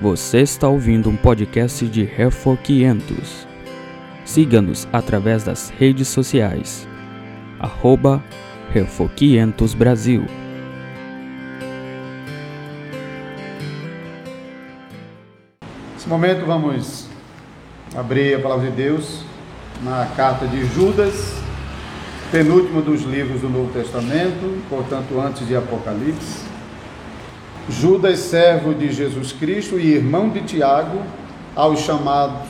Você está ouvindo um podcast de Refor 500. Siga-nos através das redes sociais. Arroba Refor 500 Brasil. Nesse momento vamos abrir a palavra de Deus na carta de Judas, penúltimo dos livros do Novo Testamento, portanto antes de Apocalipse. Judas, servo de Jesus Cristo e irmão de Tiago, aos chamados,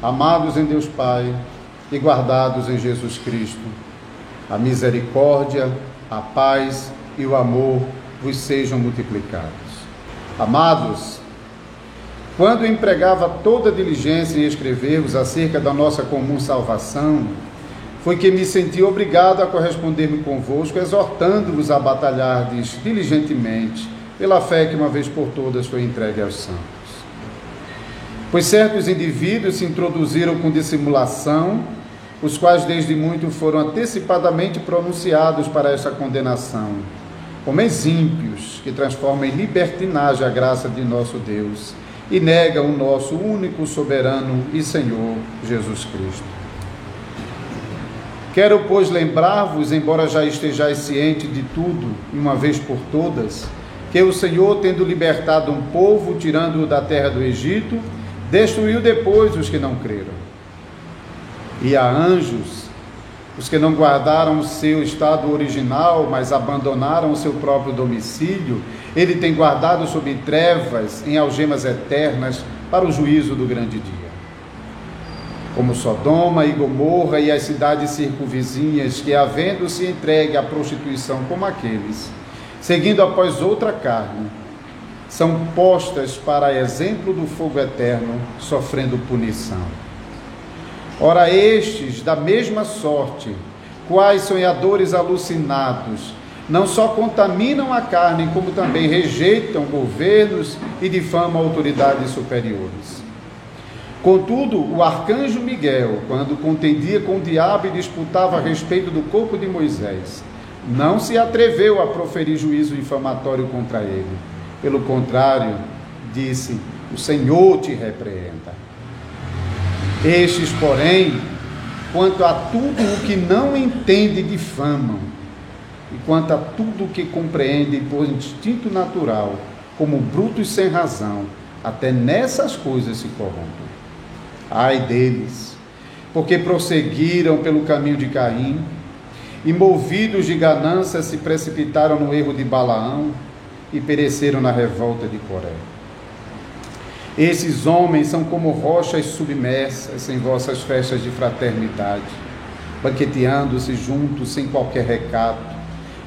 amados em Deus Pai e guardados em Jesus Cristo. A misericórdia, a paz e o amor vos sejam multiplicados. Amados, quando empregava toda diligência em escrever-vos acerca da nossa comum salvação, foi que me senti obrigado a corresponder-me convosco, exortando-vos a batalhardes diligentemente pela fé que uma vez por todas foi entregue aos santos. Pois certos indivíduos se introduziram com dissimulação, os quais desde muito foram antecipadamente pronunciados para esta condenação. Homens ímpios que transformam em libertinagem a graça de nosso Deus e negam o nosso único soberano e Senhor Jesus Cristo. Quero, pois, lembrar-vos, embora já estejais ciente de tudo, uma vez por todas, que o Senhor, tendo libertado um povo, tirando-o da terra do Egito, destruiu depois os que não creram. E a anjos, os que não guardaram o seu estado original, mas abandonaram o seu próprio domicílio, ele tem guardado sob trevas, em algemas eternas, para o juízo do grande dia. Como Sodoma e Gomorra e as cidades circunvizinhas, que, havendo-se entregue à prostituição como aqueles, seguindo após outra carne, são postas para exemplo do fogo eterno, sofrendo punição. Ora, estes, da mesma sorte, quais sonhadores alucinados, não só contaminam a carne, como também rejeitam governos e difamam autoridades superiores. Contudo, o arcanjo Miguel, quando contendia com o diabo e disputava a respeito do corpo de Moisés, não se atreveu a proferir juízo infamatório contra ele. Pelo contrário, disse: O Senhor te repreenda. Estes, porém, quanto a tudo o que não entende, difamam, e quanto a tudo o que compreende por instinto natural, como brutos sem razão, até nessas coisas se corrompem. Ai deles, porque prosseguiram pelo caminho de Caim e movidos de ganância se precipitaram no erro de Balaão e pereceram na revolta de Coré. Esses homens são como rochas submersas em vossas festas de fraternidade, banqueteando-se juntos sem qualquer recato,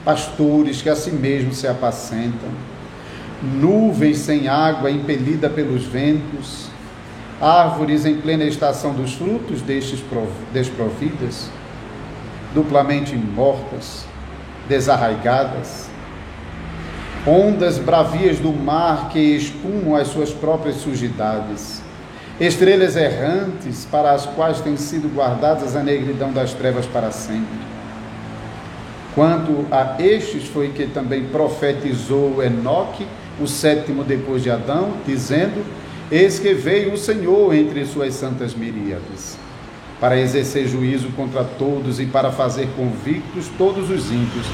pastores que a si mesmos se apacentam, nuvens sem água impelida pelos ventos, árvores em plena estação dos frutos destes desprovidas, duplamente mortas, desarraigadas, ondas bravias do mar que espumam as suas próprias sujidades, estrelas errantes para as quais tem sido guardadas a negridão das trevas para sempre. Quanto a estes foi que também profetizou Enoque, o sétimo depois de Adão, dizendo: Eis que veio o Senhor entre suas santas miríades para exercer juízo contra todos e para fazer convictos todos os ímpios,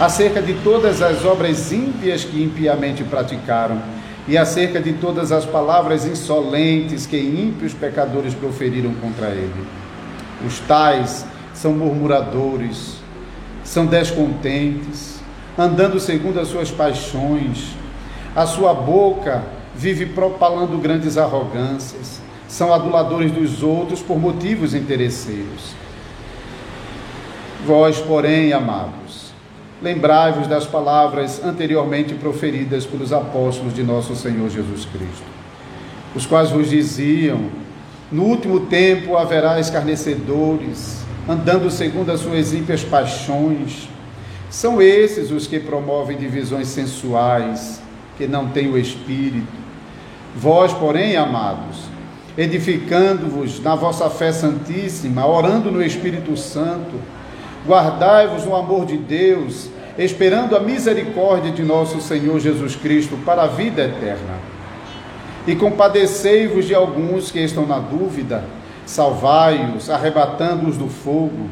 acerca de todas as obras ímpias que impiamente praticaram, e acerca de todas as palavras insolentes que ímpios pecadores proferiram contra ele. Os tais são murmuradores, são descontentes, andando segundo as suas paixões, a sua boca vive propalando grandes arrogâncias são aduladores dos outros por motivos interesseiros. Vós, porém, amados, lembrai-vos das palavras anteriormente proferidas pelos apóstolos de nosso Senhor Jesus Cristo, os quais vos diziam: No último tempo haverá escarnecedores, andando segundo as suas ímpias paixões. São esses os que promovem divisões sensuais, que não têm o espírito. Vós, porém, amados, edificando-vos na vossa fé santíssima, orando no Espírito Santo. Guardai-vos no amor de Deus, esperando a misericórdia de nosso Senhor Jesus Cristo para a vida eterna. E compadecei-vos de alguns que estão na dúvida, salvai-os, arrebatando-os do fogo.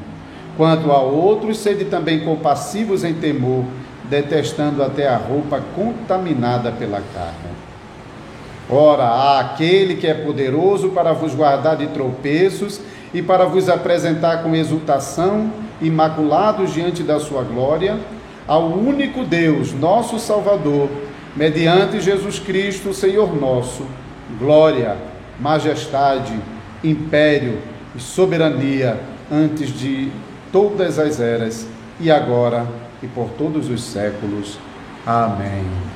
Quanto a outros, sede também compassivos em temor, detestando até a roupa contaminada pela carne. Ora, há aquele que é poderoso para vos guardar de tropeços e para vos apresentar com exultação, imaculados diante da sua glória, ao único Deus, nosso Salvador, mediante Jesus Cristo, Senhor nosso, glória, majestade, império e soberania antes de todas as eras e agora e por todos os séculos. Amém.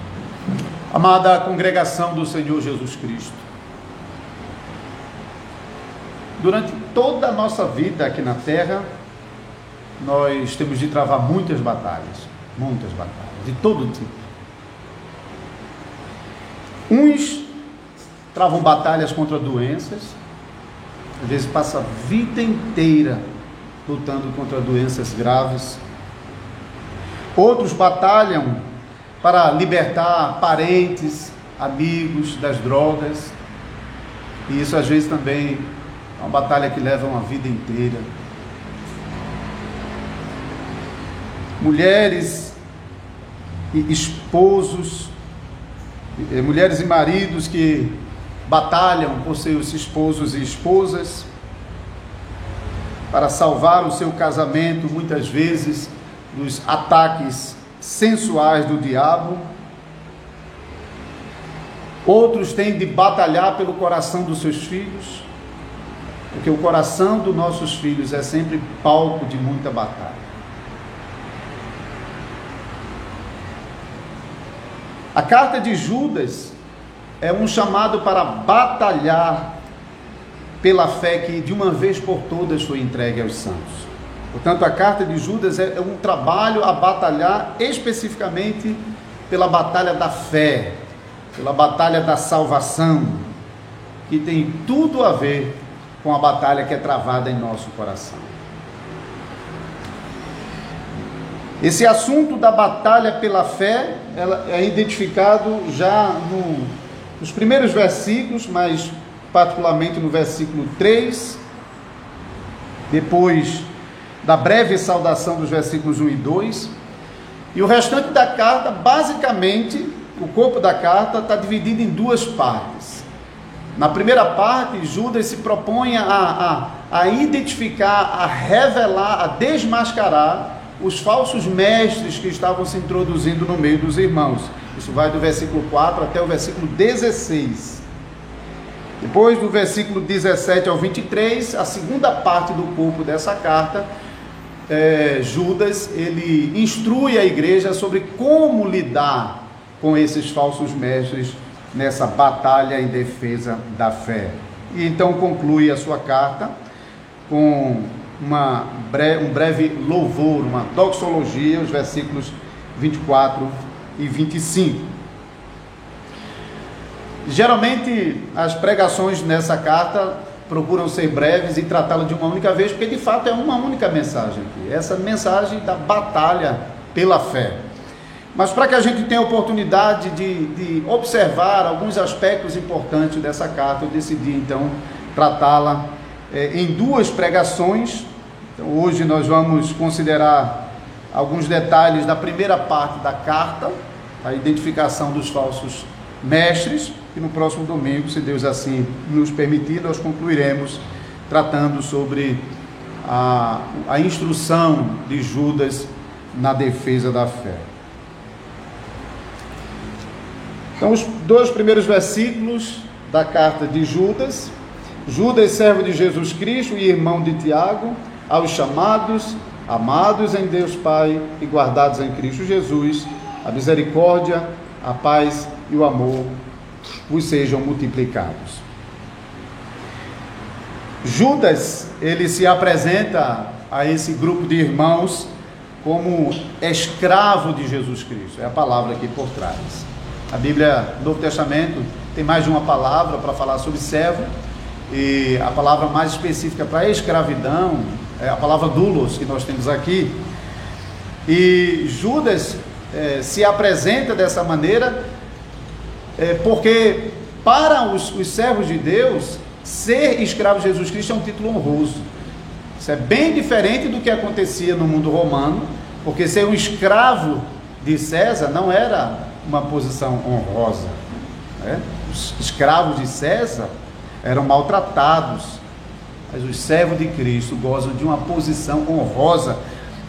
Amada congregação do Senhor Jesus Cristo, durante toda a nossa vida aqui na terra, nós temos de travar muitas batalhas, muitas batalhas, de todo tipo. Uns travam batalhas contra doenças, às vezes passa a vida inteira lutando contra doenças graves. Outros batalham para libertar parentes, amigos das drogas. E isso às vezes também é uma batalha que leva uma vida inteira. Mulheres e esposos, mulheres e maridos que batalham por seus esposos e esposas para salvar o seu casamento, muitas vezes dos ataques sensuais do diabo. Outros têm de batalhar pelo coração dos seus filhos, porque o coração dos nossos filhos é sempre palco de muita batalha. A carta de Judas é um chamado para batalhar pela fé que de uma vez por todas foi entregue aos santos. Portanto, a carta de Judas é, é um trabalho a batalhar especificamente pela batalha da fé, pela batalha da salvação, que tem tudo a ver com a batalha que é travada em nosso coração. Esse assunto da batalha pela fé ela é identificado já no, nos primeiros versículos, mas particularmente no versículo 3, depois da breve saudação dos versículos 1 e 2. E o restante da carta, basicamente, o corpo da carta está dividido em duas partes. Na primeira parte, Judas se propõe a, a, a identificar, a revelar, a desmascarar os falsos mestres que estavam se introduzindo no meio dos irmãos. Isso vai do versículo 4 até o versículo 16. Depois do versículo 17 ao 23, a segunda parte do corpo dessa carta é, Judas ele instrui a igreja sobre como lidar com esses falsos mestres nessa batalha em defesa da fé. E então conclui a sua carta com uma um breve louvor, uma doxologia, os versículos 24 e 25. Geralmente as pregações nessa carta procuram ser breves e tratá-la de uma única vez, porque de fato é uma única mensagem aqui, essa mensagem da batalha pela fé. Mas para que a gente tenha oportunidade de, de observar alguns aspectos importantes dessa carta, eu decidi então tratá-la é, em duas pregações. Então, hoje nós vamos considerar alguns detalhes da primeira parte da carta, a identificação dos falsos mestres, e no próximo domingo, se Deus assim nos permitir, nós concluiremos tratando sobre a, a instrução de Judas na defesa da fé. Então, os dois primeiros versículos da carta de Judas. Judas, servo de Jesus Cristo e irmão de Tiago, aos chamados, amados em Deus Pai e guardados em Cristo Jesus, a misericórdia, a paz e o amor vos sejam multiplicados. Judas, ele se apresenta a esse grupo de irmãos como escravo de Jesus Cristo. É a palavra aqui por trás. A Bíblia, no Novo Testamento, tem mais de uma palavra para falar sobre servo. E a palavra mais específica para escravidão é a palavra dulos que nós temos aqui. E Judas é, se apresenta dessa maneira é, porque para os, os servos de Deus, ser escravo de Jesus Cristo é um título honroso. Isso é bem diferente do que acontecia no mundo romano, porque ser um escravo de César não era uma posição honrosa. Né? Os escravos de César eram maltratados, mas os servos de Cristo gozam de uma posição honrosa.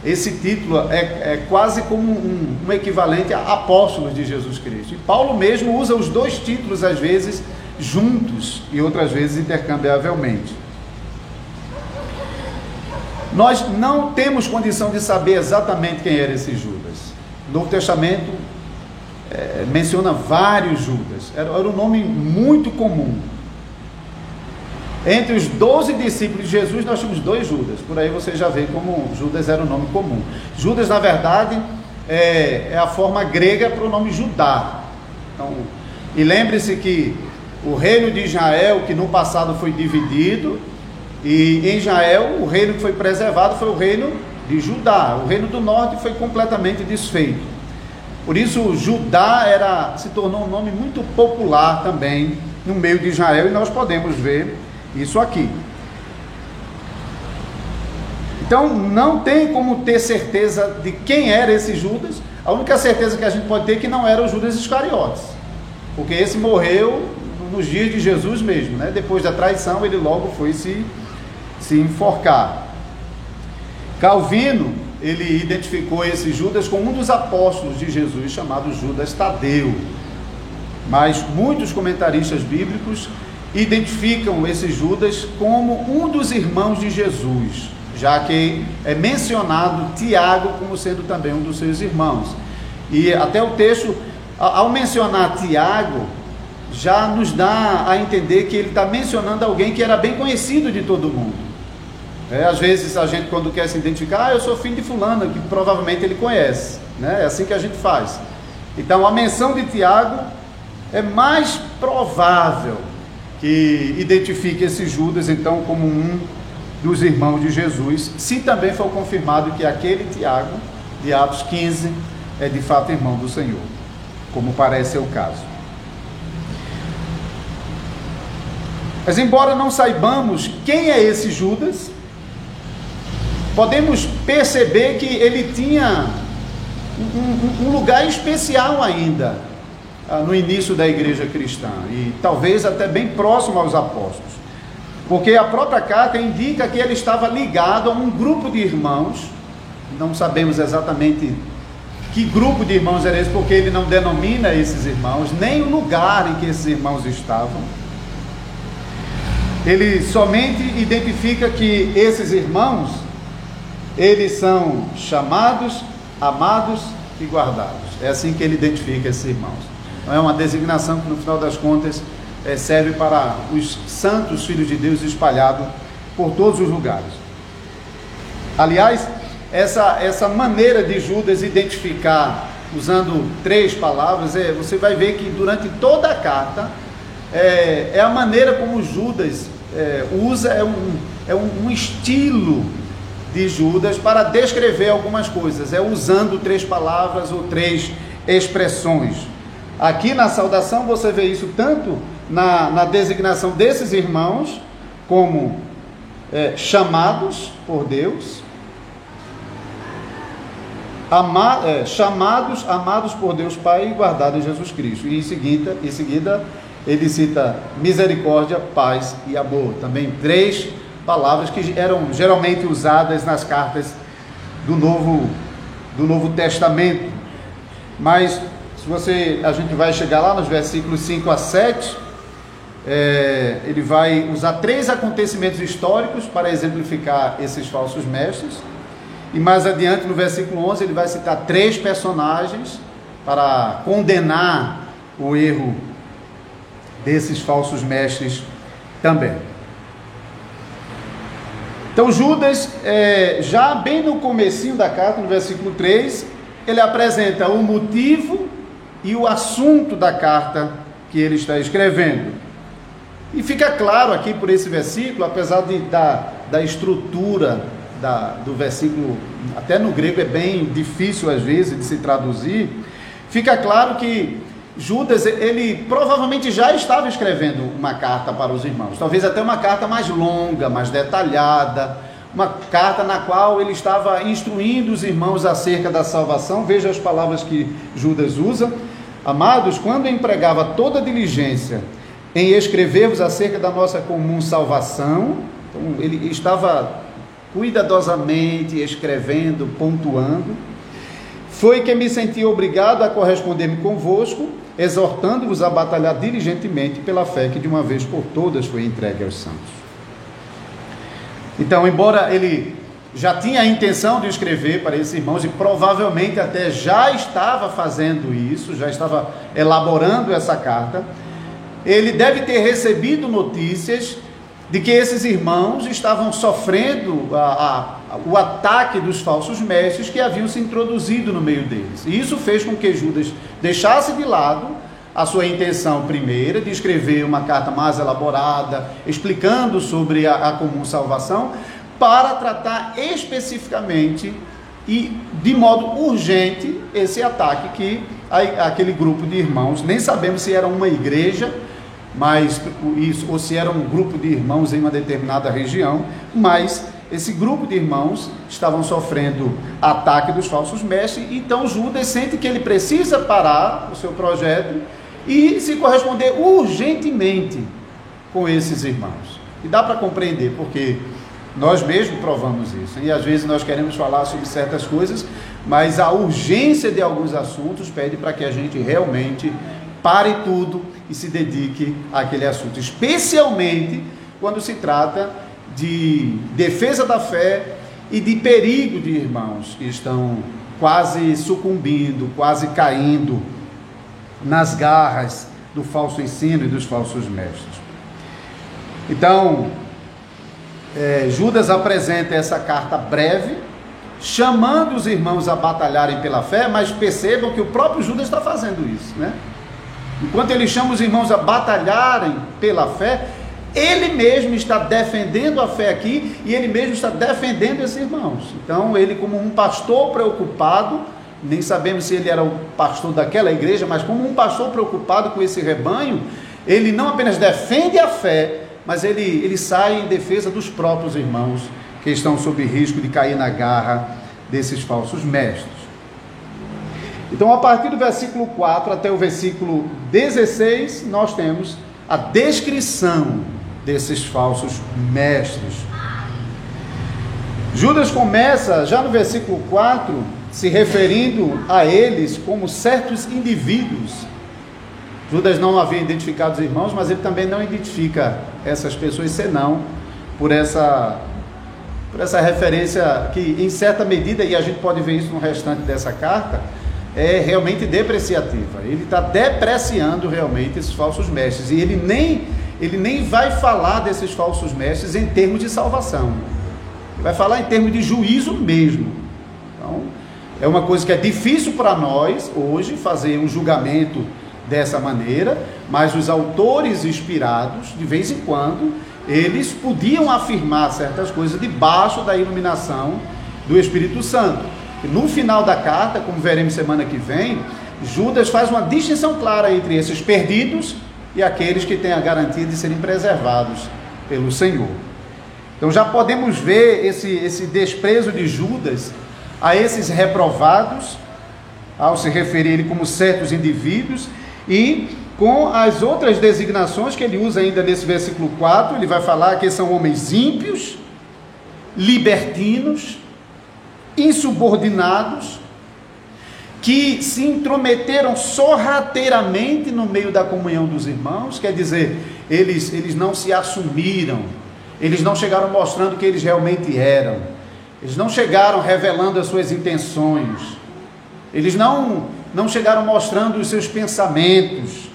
Esse título é, é quase como um, um equivalente a apóstolos de Jesus Cristo. E Paulo mesmo usa os dois títulos, às vezes, juntos e outras vezes intercambiavelmente. Nós não temos condição de saber exatamente quem era esse Judas. O Novo Testamento é, menciona vários Judas. Era, era um nome muito comum. Entre os doze discípulos de Jesus, nós tínhamos dois Judas. Por aí você já vê como Judas era um nome comum. Judas, na verdade, é, é a forma grega para o nome Judá. Então, e lembre-se que o reino de Israel, que no passado foi dividido, e em Israel o reino que foi preservado foi o reino de Judá. O reino do norte foi completamente desfeito. Por isso, Judá era, se tornou um nome muito popular também no meio de Israel, e nós podemos ver isso aqui. Então, não tem como ter certeza de quem era esse Judas. A única certeza que a gente pode ter é que não era o Judas Iscariotes, porque esse morreu nos dias de Jesus mesmo, né? Depois da traição, ele logo foi se, se enforcar. Calvino, ele identificou esse Judas com um dos apóstolos de Jesus, chamado Judas Tadeu. Mas muitos comentaristas bíblicos identificam esse Judas como um dos irmãos de Jesus, já que é mencionado Tiago como sendo também um dos seus irmãos. E até o texto, ao mencionar Tiago, já nos dá a entender que ele está mencionando alguém que era bem conhecido de todo mundo. É, às vezes a gente quando quer se identificar, ah, eu sou filho de fulano, que provavelmente ele conhece. Né? É assim que a gente faz. Então a menção de Tiago é mais provável que identifique esse Judas então como um dos irmãos de Jesus, se também for confirmado que aquele Tiago de Atos 15 é de fato irmão do Senhor, como parece ser o caso. Mas embora não saibamos quem é esse Judas, podemos perceber que ele tinha um, um, um lugar especial ainda ah, no início da igreja cristã e talvez até bem próximo aos apóstolos, porque a própria carta indica que ele estava ligado a um grupo de irmãos, não sabemos exatamente que grupo de irmãos era esse, porque ele não denomina esses irmãos, nem o lugar em que esses irmãos estavam ele somente identifica que esses irmãos, eles são chamados, amados e guardados. É assim que ele identifica esses irmãos. É uma designação que no final das contas é, serve para os santos filhos de Deus espalhados por todos os lugares. Aliás, essa, essa maneira de Judas identificar, usando três palavras, é, você vai ver que durante toda a carta, é, é a maneira como Judas é, usa, é, um, é um estilo de Judas para descrever algumas coisas, é usando três palavras ou três expressões. Aqui na saudação você vê isso tanto na, na designação desses irmãos, como é, chamados por Deus, ama, é, chamados, amados por Deus Pai e guardados em Jesus Cristo. E em seguida, em seguida ele cita misericórdia, paz e amor. Também três palavras que eram geralmente usadas nas cartas do Novo, do Novo Testamento. Mas você, a gente vai chegar lá nos versículos 5 a 7, é, ele vai usar três acontecimentos históricos para exemplificar esses falsos mestres. E mais adiante, no versículo 11, ele vai citar três personagens para condenar o erro desses falsos mestres também. Então Judas, é, já bem no comecinho da carta, no versículo 3, ele apresenta o motivo e o assunto da carta que ele está escrevendo. E fica claro aqui por esse versículo, apesar de, da, da estrutura da, do versículo, até no grego é bem difícil às vezes de se traduzir, fica claro que Judas, ele provavelmente já estava escrevendo uma carta para os irmãos, talvez até uma carta mais longa, mais detalhada, uma carta na qual ele estava instruindo os irmãos acerca da salvação. Veja as palavras que Judas usa. Amados, quando empregava toda diligência em escrever-vos acerca da nossa comum salvação, então ele estava cuidadosamente escrevendo, pontuando. Foi que me senti obrigado a corresponder-me convosco, exortando-vos a batalhar diligentemente pela fé que de uma vez por todas foi entregue aos santos. Então, embora ele já tinha a intenção de escrever para esses irmãos e provavelmente até já estava fazendo isso, já estava elaborando essa carta, ele deve ter recebido notícias de que esses irmãos estavam sofrendo a, a, o ataque dos falsos mestres que haviam se introduzido no meio deles. E isso fez com que Judas deixasse de lado a sua intenção primeira de escrever uma carta mais elaborada, explicando sobre a, a comum salvação, para tratar especificamente e de modo urgente esse ataque que aquele grupo de irmãos, nem sabemos se era uma igreja mas isso, ou se era um grupo de irmãos em uma determinada região, mas esse grupo de irmãos estavam sofrendo ataque dos falsos mestres, então Judas sente que ele precisa parar o seu projeto e se corresponder urgentemente com esses irmãos. E dá para compreender, porque nós mesmos provamos isso. E às vezes nós queremos falar sobre certas coisas, mas a urgência de alguns assuntos pede para que a gente realmente pare tudo e se dedique àquele assunto, especialmente quando se trata de defesa da fé e de perigo de irmãos que estão quase sucumbindo, quase caindo nas garras do falso ensino e dos falsos mestres. Então, é, Judas apresenta essa carta breve, chamando os irmãos a batalharem pela fé, mas percebam que o próprio Judas está fazendo isso, né? Enquanto ele chama os irmãos a batalharem pela fé, ele mesmo está defendendo a fé aqui e ele mesmo está defendendo esses irmãos. Então, ele, como um pastor preocupado, nem sabemos se ele era o pastor daquela igreja, mas como um pastor preocupado com esse rebanho, ele não apenas defende a fé, mas ele, ele sai em defesa dos próprios irmãos que estão sob risco de cair na garra desses falsos mestres. Então, a partir do versículo 4 até o versículo 16, nós temos a descrição desses falsos mestres. Judas começa já no versículo 4 se referindo a eles como certos indivíduos. Judas não havia identificado os irmãos, mas ele também não identifica essas pessoas senão por essa por essa referência que em certa medida e a gente pode ver isso no restante dessa carta, é realmente depreciativa. Ele está depreciando realmente esses falsos mestres. E ele nem, ele nem vai falar desses falsos mestres em termos de salvação. Ele vai falar em termos de juízo mesmo. Então, é uma coisa que é difícil para nós hoje fazer um julgamento dessa maneira, mas os autores inspirados, de vez em quando, eles podiam afirmar certas coisas debaixo da iluminação do Espírito Santo. No final da carta, como veremos semana que vem, Judas faz uma distinção clara entre esses perdidos e aqueles que têm a garantia de serem preservados pelo Senhor. Então já podemos ver esse, esse desprezo de Judas a esses reprovados, ao se referir como certos indivíduos, e com as outras designações que ele usa ainda nesse versículo 4, ele vai falar que são homens ímpios, libertinos, insubordinados, que se intrometeram sorrateiramente no meio da comunhão dos irmãos, quer dizer, eles, eles não se assumiram, eles não chegaram mostrando que eles realmente eram, eles não chegaram revelando as suas intenções, eles não, não chegaram mostrando os seus pensamentos,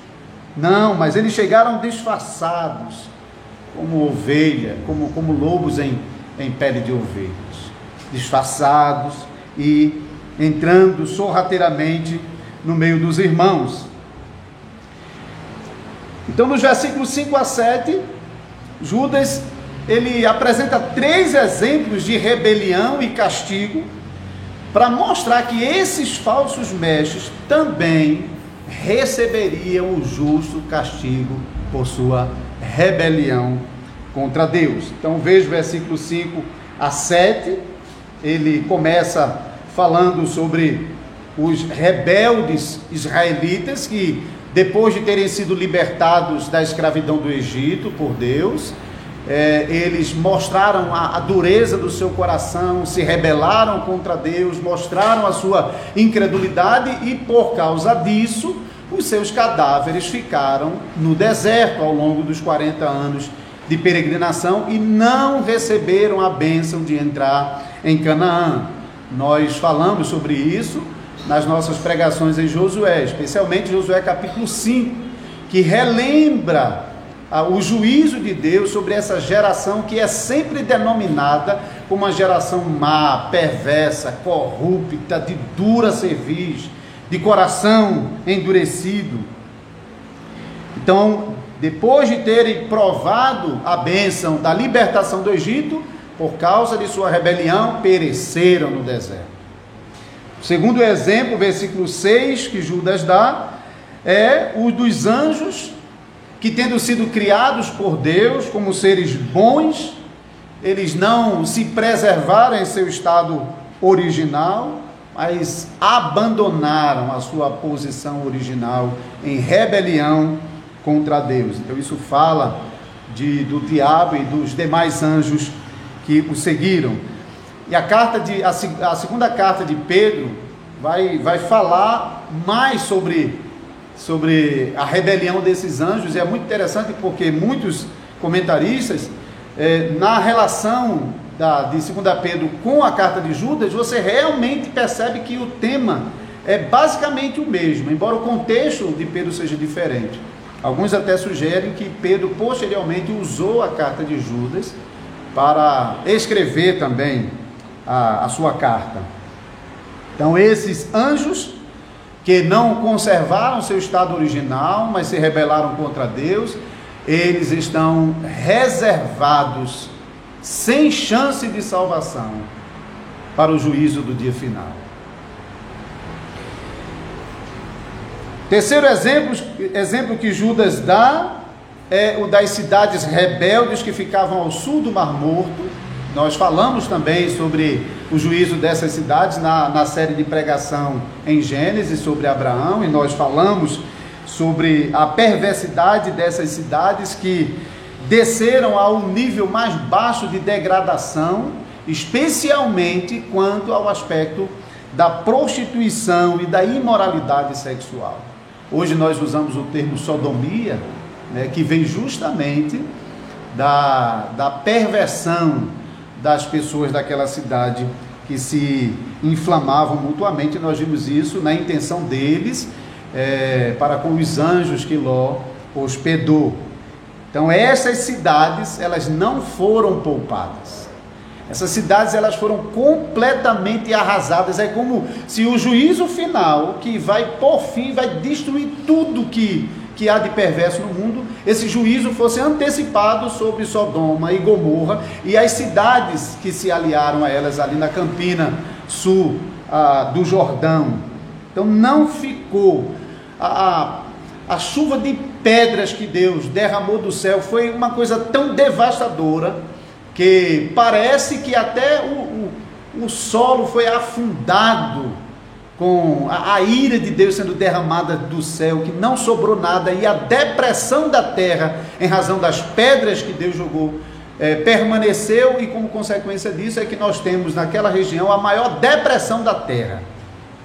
não, mas eles chegaram disfarçados, como ovelha, como, como lobos em, em pele de ovelha disfarçados e entrando sorrateiramente no meio dos irmãos. Então, nos versículos 5 a 7, Judas ele apresenta três exemplos de rebelião e castigo para mostrar que esses falsos mestres também receberiam o justo castigo por sua rebelião contra Deus. Então veja o versículo 5 a 7, ele começa falando sobre os rebeldes israelitas que depois de terem sido libertados da escravidão do Egito por Deus, é, eles mostraram a, a, dureza do seu coração, se rebelaram contra Deus, mostraram a sua incredulidade e por causa disso, os seus cadáveres ficaram no deserto ao longo dos 40 anos de peregrinação e não receberam a bênção de entrar em Canaã. Nós falamos sobre isso nas nossas pregações em Josué, especialmente Josué capítulo 5, que relembra o juízo de Deus sobre essa geração que é sempre denominada como uma geração má, perversa, corrupta, de dura cerviz, de coração endurecido. Então, depois de terem provado a bênção da libertação do Egito, por causa de sua rebelião, pereceram no deserto. Segundo exemplo, versículo 6 que Judas dá, é o dos anjos que, tendo sido criados por Deus como seres bons, eles não se preservaram em seu estado original, mas abandonaram a sua posição original em rebelião contra Deus. Então, isso fala de, do diabo e dos demais anjos que o seguiram. E a carta de a, a segunda carta de Pedro vai, vai falar mais sobre sobre a rebelião desses anjos, e é muito interessante porque muitos comentaristas, é, na relação da, de 2 Pedro com a carta de Judas, você realmente percebe que o tema é basicamente o mesmo, embora o contexto de Pedro seja diferente. Alguns até sugerem que Pedro posteriormente usou a carta de Judas para escrever também a, a sua carta. Então, esses anjos que não conservaram seu estado original, mas se rebelaram contra Deus, eles estão reservados, sem chance de salvação, para o juízo do dia final. Terceiro exemplo, exemplo que Judas dá é o das cidades rebeldes que ficavam ao sul do Mar Morto. Nós falamos também sobre o juízo dessas cidades na, na série de pregação em Gênesis sobre Abraão, e nós falamos sobre a perversidade dessas cidades que desceram ao nível mais baixo de degradação, especialmente quanto ao aspecto da prostituição e da imoralidade sexual. Hoje nós usamos o termo sodomia, né, que vem justamente da, da perversão das pessoas daquela cidade que se inflamavam mutuamente. Nós vimos isso na intenção deles é, para com os anjos que Ló hospedou. Então essas cidades elas não foram poupadas. Essas cidades elas foram completamente arrasadas. É como se o juízo final que vai por fim vai destruir tudo que que há de perverso no mundo, esse juízo fosse antecipado sobre Sodoma e Gomorra e as cidades que se aliaram a elas ali na campina sul ah, do Jordão. Então não ficou a, a, a chuva de pedras que Deus derramou do céu foi uma coisa tão devastadora que parece que até o, o, o solo foi afundado com a, a, ira de Deus sendo derramada do céu, que não sobrou nada, e a depressão da terra, em razão das pedras que Deus jogou, é, permaneceu, e como consequência disso é que nós temos naquela região a maior depressão da terra.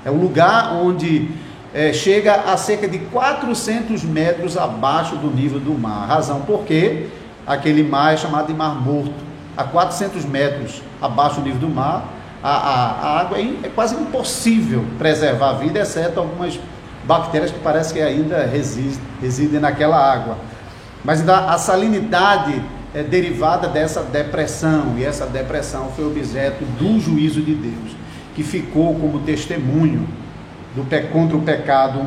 É o lugar onde é, chega a cerca de 400 metros abaixo do nível do mar. Razão porque aquele mar é chamado de Mar Morto, a 400 metros abaixo do nível do mar a, a, água é, é, quase impossível preservar a vida, exceto algumas bactérias que parece que ainda resistem, residem naquela água. Mas a salinidade é derivada dessa depressão, e essa depressão foi objeto do juízo de Deus, que ficou como testemunho do, contra o pecado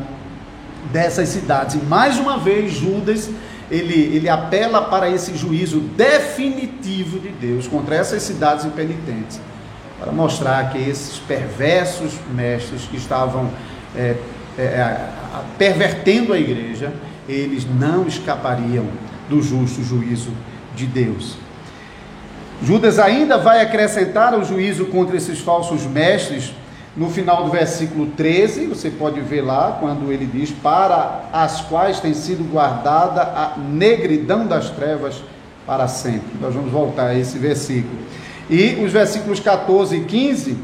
dessas cidades. E mais uma vez, Judas ele, ele apela para esse juízo definitivo de Deus contra essas cidades impenitentes para mostrar que esses perversos mestres que estavam é, é, é pervertendo a igreja, eles não escapariam do justo juízo de Deus. Judas ainda vai acrescentar o juízo contra esses falsos mestres no final do versículo 13, você pode ver lá, quando ele diz: Para as quais tem sido guardada a negridão das trevas para sempre. Nós vamos voltar a esse versículo. E os versículos 14 e 15,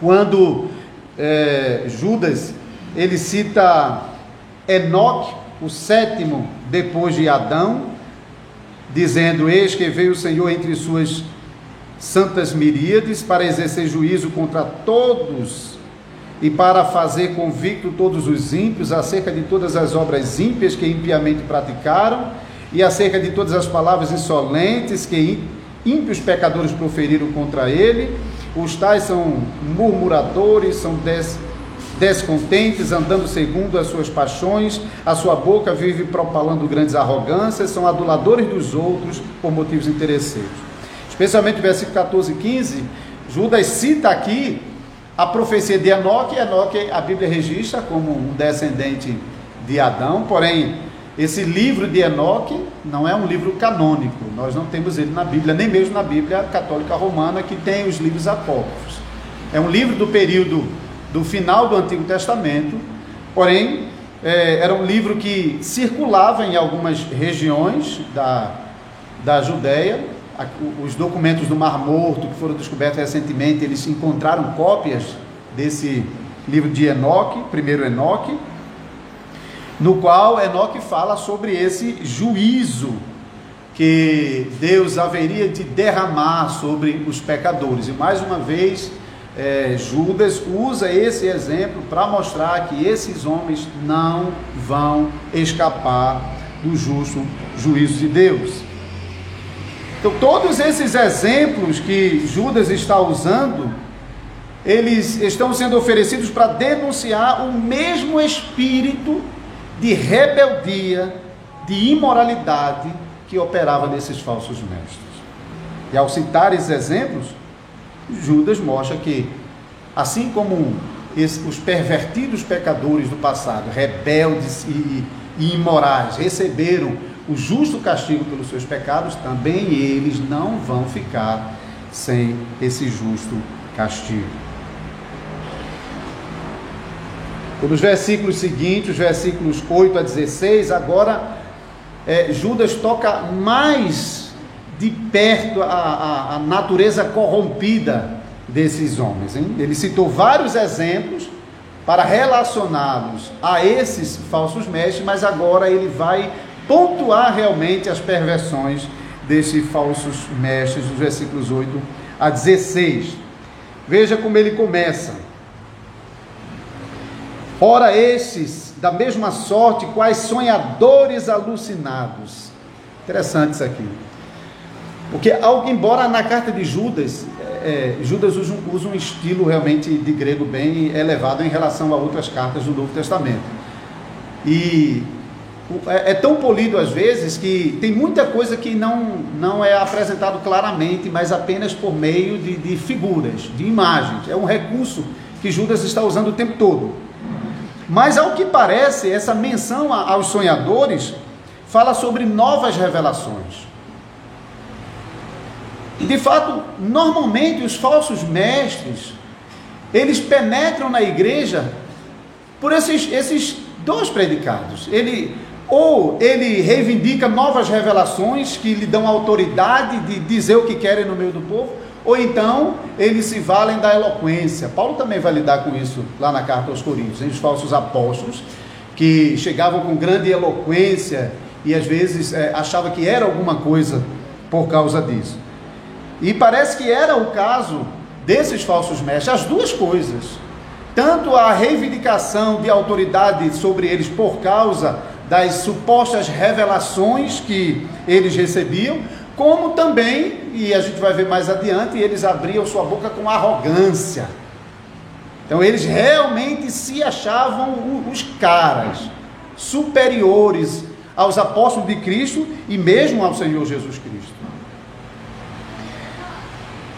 quando é, Judas ele cita Enoque, o sétimo depois de Adão, dizendo: Eis que veio o Senhor entre suas santas miríades para exercer juízo contra todos e para fazer convicto todos os ímpios acerca de todas as obras ímpias que impiamente praticaram e acerca de todas as palavras insolentes que ímpios pecadores proferiram contra ele. Os tais são murmuradores, são des descontentes, andando segundo as suas paixões, a sua boca vive propalando grandes arrogâncias, são aduladores dos outros por motivos interesseiros. Especialmente versículo 14 e 15, Judas cita aqui a profecia de Enoque, Enoque a Bíblia registra como um descendente de Adão, porém esse livro de Enoque não é um livro canônico, nós não temos ele na Bíblia, nem mesmo na Bíblia católica romana, que tem os livros apócrifos. É um livro do período do final do Antigo Testamento, porém, é, era um livro que circulava em algumas regiões da, da Judéia. Os documentos do Mar Morto, que foram descobertos recentemente, eles encontraram cópias desse livro de Enoque, primeiro Enoque, no qual Enoque fala sobre esse juízo que Deus haveria de derramar sobre os pecadores. E mais uma vez, é, Judas usa esse exemplo para mostrar que esses homens não vão escapar do justo juízo de Deus. Então, todos esses exemplos que Judas está usando, eles estão sendo oferecidos para denunciar o mesmo espírito de rebeldia, de imoralidade que operava nesses falsos mestres. E ao citar esses exemplos, Judas mostra que, assim como os pervertidos pecadores do passado, rebeldes e, e imorais, receberam o justo castigo pelos seus pecados, também eles não vão ficar sem esse justo castigo. Nos versículos seguintes, os versículos 8 a 16, agora é, Judas toca mais de perto a, a, a natureza corrompida desses homens. Hein? Ele citou vários exemplos para relacioná-los a esses falsos mestres, mas agora ele vai pontuar realmente as perversões desses falsos mestres, dos versículos 8 a 16. Veja como ele começa. Ora, estes, da mesma sorte, quais sonhadores alucinados. Interessante isso aqui. Porque, embora na carta de Judas, é, Judas usa um, usa um estilo realmente de grego bem elevado em relação a outras cartas do Novo Testamento. E é, é, tão polido às vezes que tem muita coisa que não, não é apresentado claramente, mas apenas por meio de, de figuras, de imagens. É um recurso que Judas está usando o tempo todo. Mas ao que parece, essa menção aos sonhadores fala sobre novas revelações. De fato, normalmente os falsos mestres, eles penetram na igreja por esses, esses dois predicados. Ele ou ele reivindica novas revelações que lhe dão autoridade de dizer o que querem no meio do povo, ou então eles se valem da eloquência. Paulo também vai lidar com isso lá na carta aos Coríntios, os falsos apóstolos que chegavam com grande eloquência e às vezes é, achava que era alguma coisa por causa disso. E parece que era o caso desses falsos mestres, as duas coisas. Tanto a reivindicação de autoridade sobre eles por causa das supostas revelações que eles recebiam, como também, e a gente vai ver mais adiante, eles abriam sua boca com arrogância. Então eles realmente se achavam os caras superiores aos apóstolos de Cristo e mesmo ao Senhor Jesus Cristo.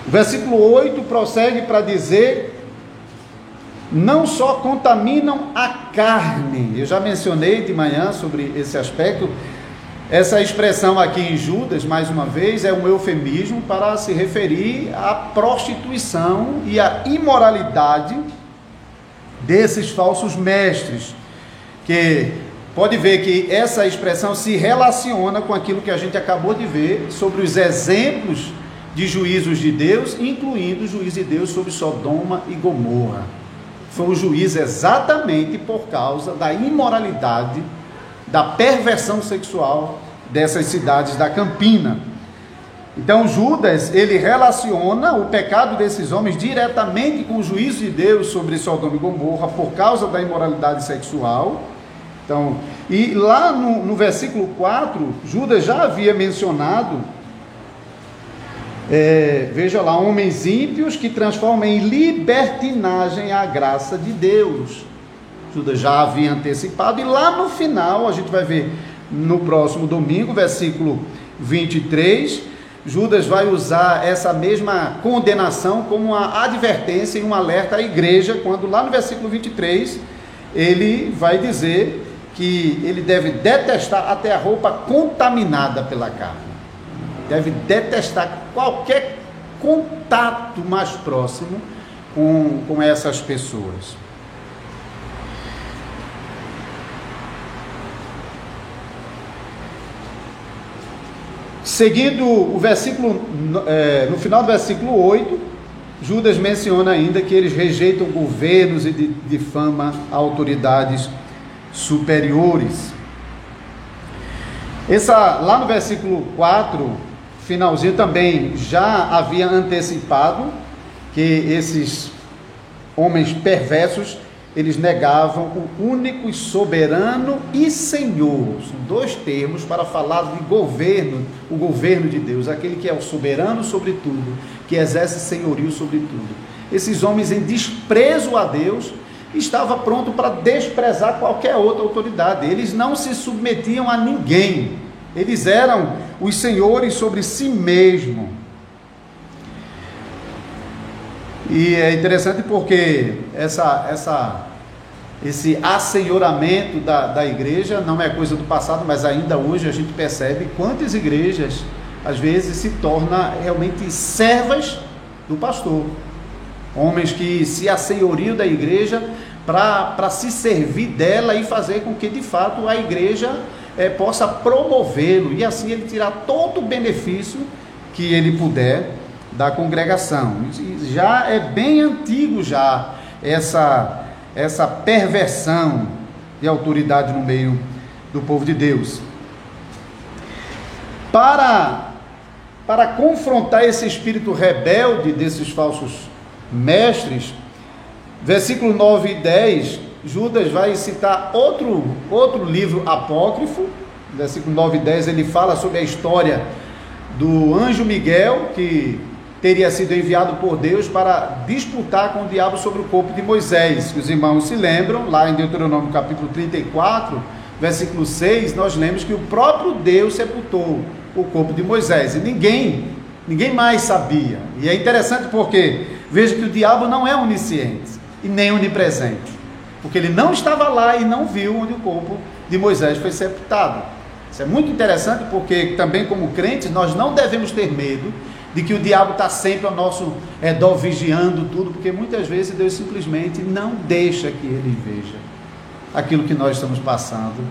O versículo 8 prossegue para dizer não só contaminam a carne, eu já mencionei de manhã sobre esse aspecto, essa expressão aqui em Judas, mais uma vez, é um eufemismo para se referir à prostituição e à imoralidade desses falsos mestres, que pode ver que essa expressão se relaciona com aquilo que a gente acabou de ver sobre os exemplos de juízos de Deus, incluindo o juízo de Deus sobre Sodoma e Gomorra. Foi um juízo exatamente por causa da imoralidade da perversão sexual dessas cidades da Campina. Então Judas, ele relaciona o pecado desses homens diretamente com o juízo de Deus sobre Sodoma e Gomorra por causa da imoralidade sexual. Então, e lá no, no versículo 4, Judas já havia mencionado, é, veja lá, homens ímpios que transformam em libertinagem a graça de Deus. Judas já havia antecipado, e lá no final, a gente vai ver no próximo domingo, versículo 23, Judas vai usar essa mesma condenação como uma advertência e um alerta à igreja, quando lá no versículo 23 ele vai dizer que ele deve detestar até a roupa contaminada pela carne. Deve detestar qualquer contato mais próximo com, com essas pessoas. Seguindo o versículo, é, no final do versículo 8, Judas menciona ainda que eles rejeitam governos e difamam autoridades superiores. Essa, lá no versículo 4, finalzinho também já havia antecipado que esses homens perversos eles negavam o único e soberano e Senhor. São dois termos para falar de governo, o governo de Deus, aquele que é o soberano sobre tudo, que exerce senhorio sobre tudo. Esses homens em desprezo a Deus estava pronto para desprezar qualquer outra autoridade. Eles não se submetiam a ninguém. Eles eram os senhores sobre si mesmo. E é interessante porque essa, essa, esse assenhoramento da, da igreja não é coisa do passado, mas ainda hoje a gente percebe quantas igrejas às vezes se tornam realmente servas do pastor. Homens que se assenhoriam da igreja para se servir dela e fazer com que de fato a igreja é, possa promovê-lo e assim ele tirar todo o benefício que ele puder da congregação. Já é bem antigo já essa essa perversão de autoridade no meio do povo de Deus. Para para confrontar esse espírito rebelde desses falsos mestres, versículo 9 e 10, Judas vai citar outro outro livro apócrifo, versículo 9 e 10, ele fala sobre a história do anjo Miguel que teria sido enviado por Deus para disputar com o diabo sobre o corpo de Moisés. Os irmãos se lembram, lá em Deuteronômio capítulo 34, versículo 6, nós lemos que o próprio Deus sepultou o corpo de Moisés e ninguém, ninguém mais sabia. E é interessante porque veja que o diabo não é onisciente e nem onipresente, porque ele não estava lá e não viu onde o corpo de Moisés foi sepultado. Isso é muito interessante porque também como crentes nós não devemos ter medo de que o diabo está sempre ao nosso redor vigiando tudo, porque muitas vezes Deus simplesmente não deixa que ele veja aquilo que nós estamos passando,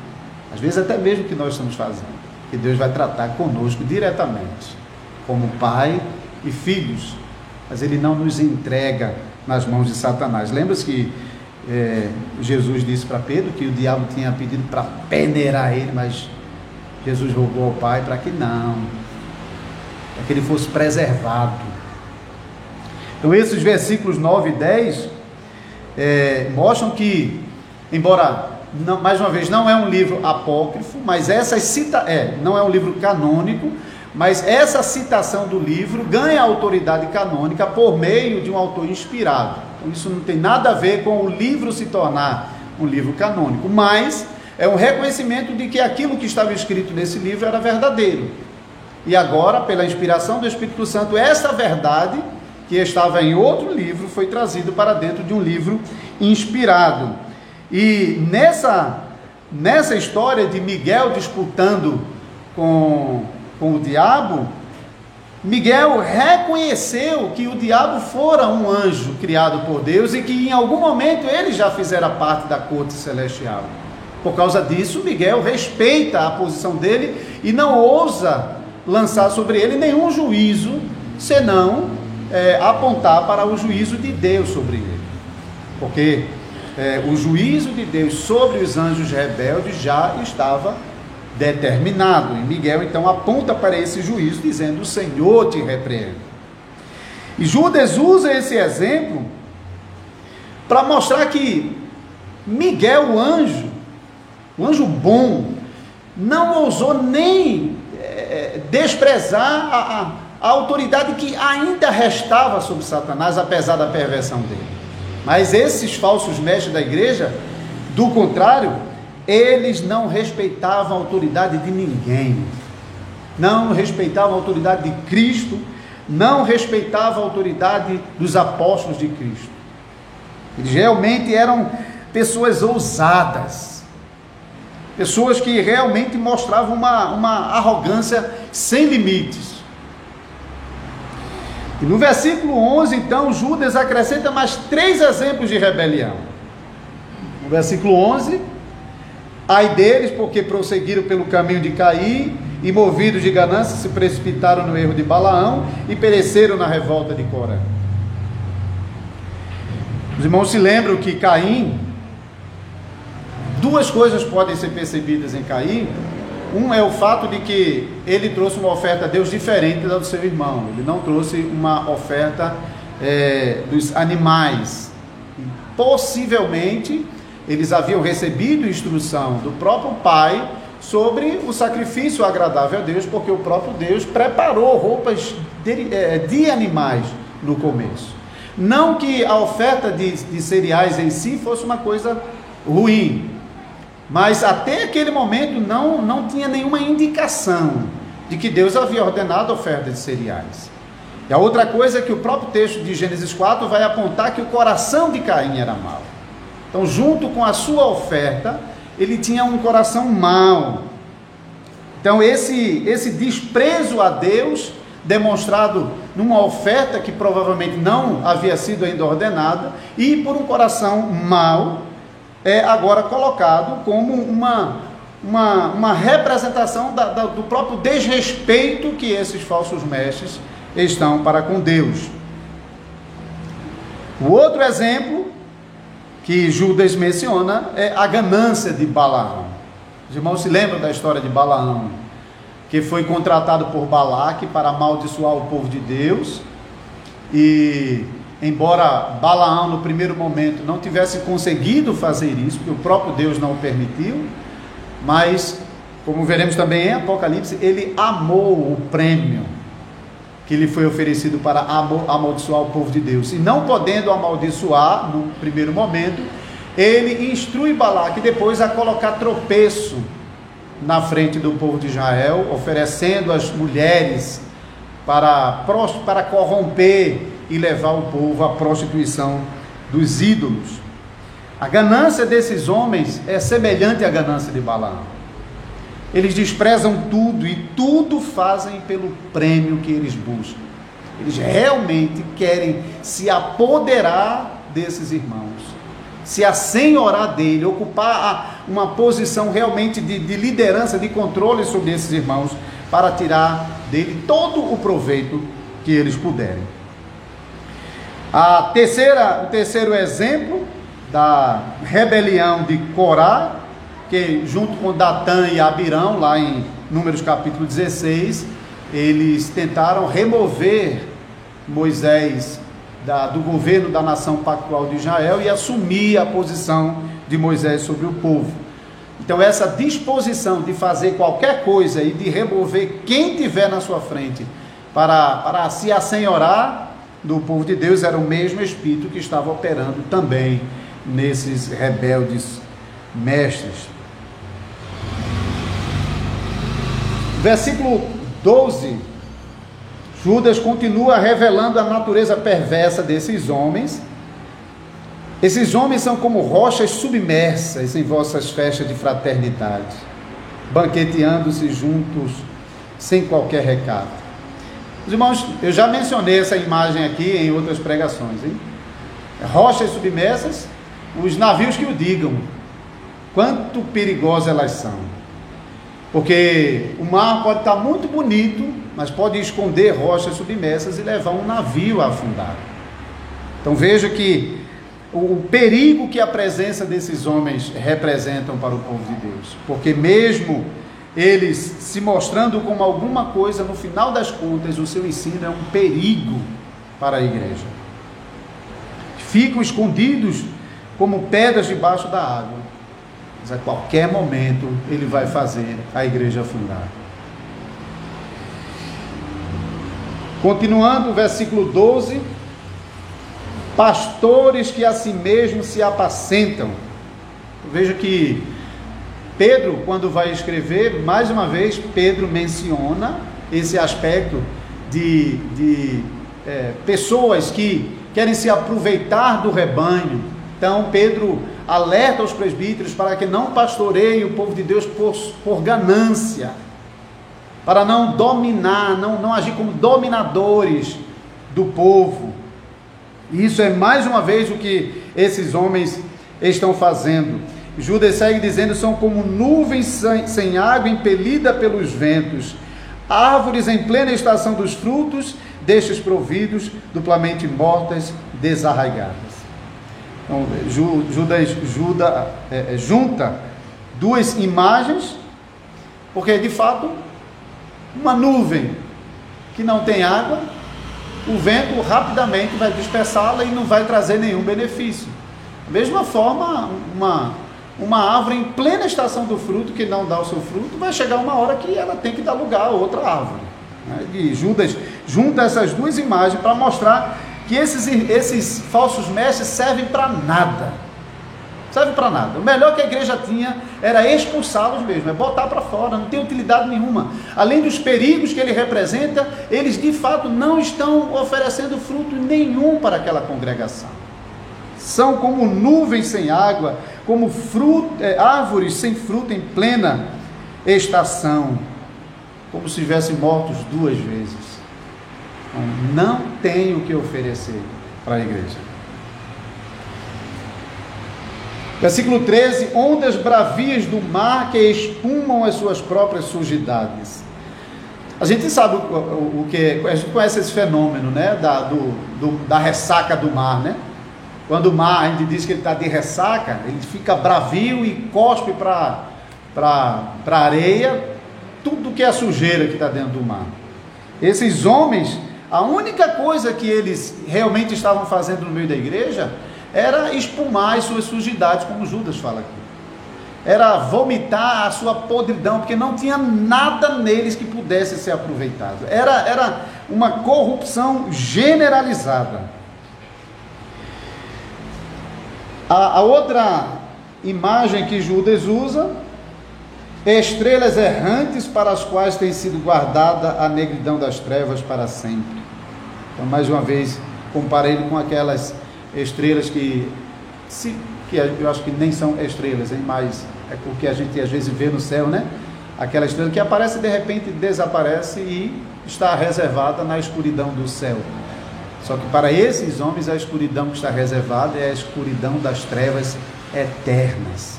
às vezes até mesmo o que nós estamos fazendo, que Deus vai tratar conosco diretamente, como pai e filhos, mas ele não nos entrega nas mãos de Satanás. Lembra-se que é, Jesus disse para Pedro que o diabo tinha pedido para peneirar ele, mas Jesus rogou ao Pai para que não, para que ele fosse preservado. Então, esses versículos 9 e 10 é, mostram que, embora, não, mais uma vez, não é um livro apócrifo, mas essa cita, é, não é um livro canônico, mas essa citação do livro ganha autoridade canônica por meio de um autor inspirado. Então, isso não tem nada a ver com o livro se tornar um livro canônico, mas é um reconhecimento de que aquilo que estava escrito nesse livro era verdadeiro. E agora, pela inspiração do Espírito Santo, essa verdade que estava em outro livro foi trazido para dentro de um livro inspirado. E nessa, nessa história de Miguel disputando com, com o diabo, Miguel reconheceu que o diabo fora um anjo criado por Deus e que em algum momento ele já fizera parte da corte celestial. Por causa disso, Miguel respeita a posição dele e não ousa lançar sobre ele nenhum juízo, senão é, apontar para o juízo de Deus sobre ele. Porque é, o juízo de Deus sobre os anjos rebeldes já estava determinado. E Miguel então aponta para esse juízo, dizendo: O Senhor te repreende. E Judas usa esse exemplo para mostrar que Miguel, o anjo, o anjo bom, não ousou nem desprezar a, a, a autoridade que ainda restava sobre Satanás, apesar da perversão dele. Mas esses falsos mestres da igreja, do contrário, eles não respeitavam a autoridade de ninguém, não respeitavam a autoridade de Cristo, não respeitavam a autoridade dos apóstolos de Cristo. Eles realmente eram pessoas ousadas, pessoas que realmente mostravam uma, uma arrogância sem limites. E no versículo 11, então, Judas acrescenta mais três exemplos de rebelião. No versículo 11, ai deles, porque prosseguiram pelo caminho de Caí, e movidos de ganância se precipitaram no erro de Balaão e pereceram na revolta de Coré. Os irmãos se lembram que Caim, duas coisas podem ser percebidas em Caim um é o fato de que ele trouxe uma oferta a Deus diferente da do seu irmão. Ele não trouxe uma oferta é, dos animais. Possivelmente eles haviam recebido instrução do próprio pai sobre o sacrifício agradável a Deus, porque o próprio Deus preparou roupas de, é, de animais no começo. Não que a oferta de, de cereais em si fosse uma coisa ruim, mas até aquele momento não, não tinha nenhuma indicação de que Deus havia ordenado a oferta de cereais. E a outra coisa é que o próprio texto de Gênesis 4 vai apontar que o coração de Caim era mau. Então, junto com a sua oferta, ele tinha um coração mau. Então, esse, esse desprezo a Deus, demonstrado numa oferta que provavelmente não havia sido ainda ordenada, e por um coração mau, é agora colocado como uma, uma, uma representação da, da, do próprio desrespeito que esses falsos mestres estão para com Deus. O outro exemplo que Judas menciona é a ganância de Balaão. Os irmãos se lembram da história de Balaão, que foi contratado por Balaque para amaldiçoar o povo de Deus e embora Balaão no primeiro momento não tivesse conseguido fazer isso, porque o próprio Deus não o permitiu, mas como veremos também em Apocalipse, ele amou o prêmio que lhe foi oferecido para amaldiçoar o povo de Deus. E não podendo amaldiçoar no primeiro momento, ele instrui Balaque depois a colocar tropeço na frente do povo de Israel, oferecendo as mulheres para, para corromper e levar o povo à prostituição dos ídolos. A ganância desses homens é semelhante à ganância de Balaão. Eles desprezam tudo e tudo fazem pelo prêmio que eles buscam. Eles realmente querem se apoderar desses irmãos, se assenhorar dele, ocupar uma posição realmente de, de liderança, de controle sobre esses irmãos, para tirar dele todo o proveito que eles puderem. A terceira, o terceiro exemplo da rebelião de Corá, que junto com Datã e Abirão, lá em Números capítulo 16, eles tentaram remover Moisés da, do governo da nação pactual de Israel e assumir a posição de Moisés sobre o povo. Então, essa disposição de fazer qualquer coisa e de remover quem tiver na sua frente para, para se assenhorar do povo de Deus era o mesmo Espírito que estava operando também nesses rebeldes mestres. Versículo 12. Judas continua revelando a natureza perversa desses homens Esses homens são como rochas submersas em vossas festas de fraternidade, banqueteando-se juntos sem qualquer recado. Os irmãos, eu já mencionei essa imagem aqui em outras pregações, hein? Rochas submersas, os navios que o digam, quanto perigosas elas são. Porque o mar pode estar muito bonito, mas pode esconder rochas submersas e levar um navio a afundar. Então veja que o perigo que a presença desses homens representam para o povo de Deus. Porque mesmo eles se mostrando como alguma coisa, no final das contas, o seu ensino é um perigo para a igreja. Ficam escondidos como pedras debaixo da água. Mas a qualquer momento ele vai fazer a igreja afundar. Continuando, versículo 12 pastores que a si mesmos se apacentam. Veja que Pedro, quando vai escrever, mais uma vez, Pedro menciona esse aspecto de, de é, pessoas que querem se aproveitar do rebanho. Então, Pedro alerta os presbíteros para que não pastoreiem o povo de Deus por, por ganância, para não dominar, não, não agir como dominadores do povo. E isso é mais uma vez o que esses homens estão fazendo. Judas segue dizendo: são como nuvens sem água impelida pelos ventos, árvores em plena estação dos frutos, destes providos, duplamente mortas, desarraigadas. Então, Judas Juda, é, é, junta duas imagens, porque de fato, uma nuvem que não tem água o vento rapidamente vai dispersá-la e não vai trazer nenhum benefício. Da mesma forma, uma, uma árvore em plena estação do fruto, que não dá o seu fruto, vai chegar uma hora que ela tem que dar lugar a outra árvore. Né? E Judas junta essas duas imagens para mostrar que esses, esses falsos mestres servem para nada serve para nada. O melhor que a igreja tinha era expulsá-los mesmo, é botar para fora, não tem utilidade nenhuma. Além dos perigos que ele representa, eles de fato não estão oferecendo fruto nenhum para aquela congregação. São como nuvens sem água, como fruto, é, árvores sem fruto em plena estação, como se estivessem mortos duas vezes. Então, não tem o que oferecer para a igreja. Versículo 13: Ondas bravias do mar que espumam as suas próprias sujidades. A gente sabe o, o, o que a gente conhece esse fenômeno, né? Da, do, do, da ressaca do mar, né? Quando o mar, a gente diz que ele está de ressaca, ele fica bravio e cospe para a areia tudo que é sujeira que está dentro do mar. Esses homens, a única coisa que eles realmente estavam fazendo no meio da igreja era espumar as suas sujidades, como Judas fala aqui. Era vomitar a sua podridão, porque não tinha nada neles que pudesse ser aproveitado. Era, era uma corrupção generalizada. A, a outra imagem que Judas usa estrelas errantes para as quais tem sido guardada a negridão das trevas para sempre. Então, mais uma vez, comparei com aquelas estrelas que, se, que eu acho que nem são estrelas, hein, mas é o que a gente às vezes vê no céu, né? Aquela estrela que aparece de repente desaparece e está reservada na escuridão do céu. Só que para esses homens a escuridão que está reservada é a escuridão das trevas eternas.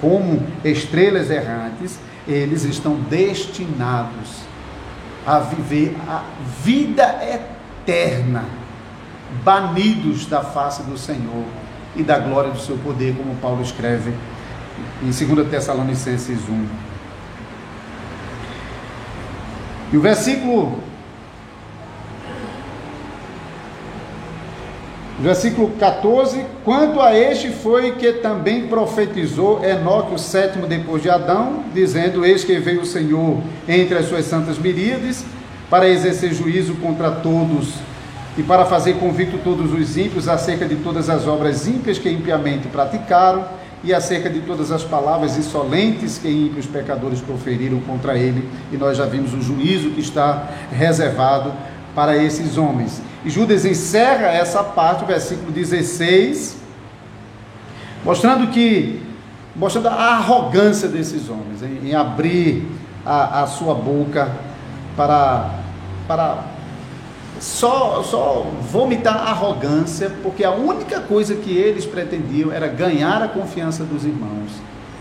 Como estrelas errantes, eles estão destinados a viver a vida eterna banidos da face do Senhor e da glória do seu poder, como Paulo escreve em 2 Tessalonicenses 1. E o versículo Versículo 14: Quanto a este foi que também profetizou Enoque, o sétimo depois de Adão, dizendo: Eis que veio o Senhor entre as suas santas miríades, para exercer juízo contra todos e para fazer convicto todos os ímpios acerca de todas as obras ímpias que impiamente praticaram e acerca de todas as palavras insolentes que ímpios pecadores proferiram contra ele. E nós já vimos o juízo que está reservado para esses homens. E Judas encerra essa parte, versículo 16, mostrando que mostrando a arrogância desses homens em, em abrir a, a, sua boca para, para só, só vomitar arrogância, porque a única coisa que eles pretendiam era ganhar a confiança dos irmãos,